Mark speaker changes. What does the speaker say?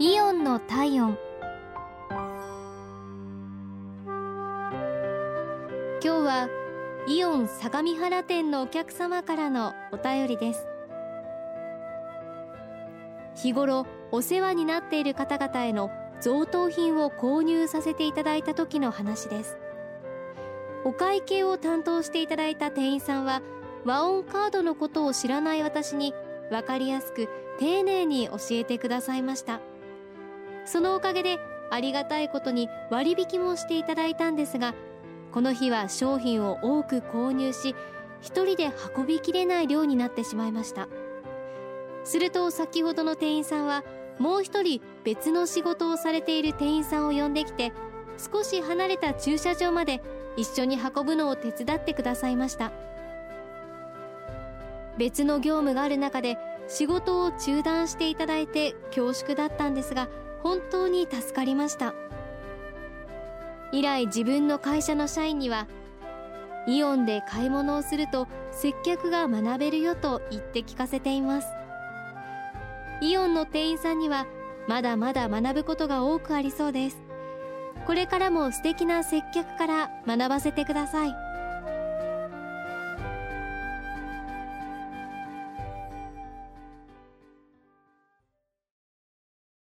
Speaker 1: イオンの体温。今日はイオン相模原店のお客様からのお便りです。日頃お世話になっている方々への贈答品を購入させていただいた時の話です。お会計を担当していただいた店員さんは和音カードのことを知らない私に分かりやすく丁寧に教えてくださいました。そのおかげでありがたいことに割引もしていただいたんですがこの日は商品を多く購入し一人で運びきれない量になってしまいました。すると先ほどの店員さんはもう一人別の仕事をされている店員さんを呼んできて少し離れた駐車場まで一緒に運ぶのを手伝ってくださいました。別の業務がある中で仕事を中断していただいて恐縮だったんですが本当に助かりました。以来自分の会社の社員にはイオンで買い物をすると接客が学べるよと言って聞かせています。イオンの店員さんにはまだまだ学ぶことが多くありそうです。これからも素敵な接客から学ばせてください。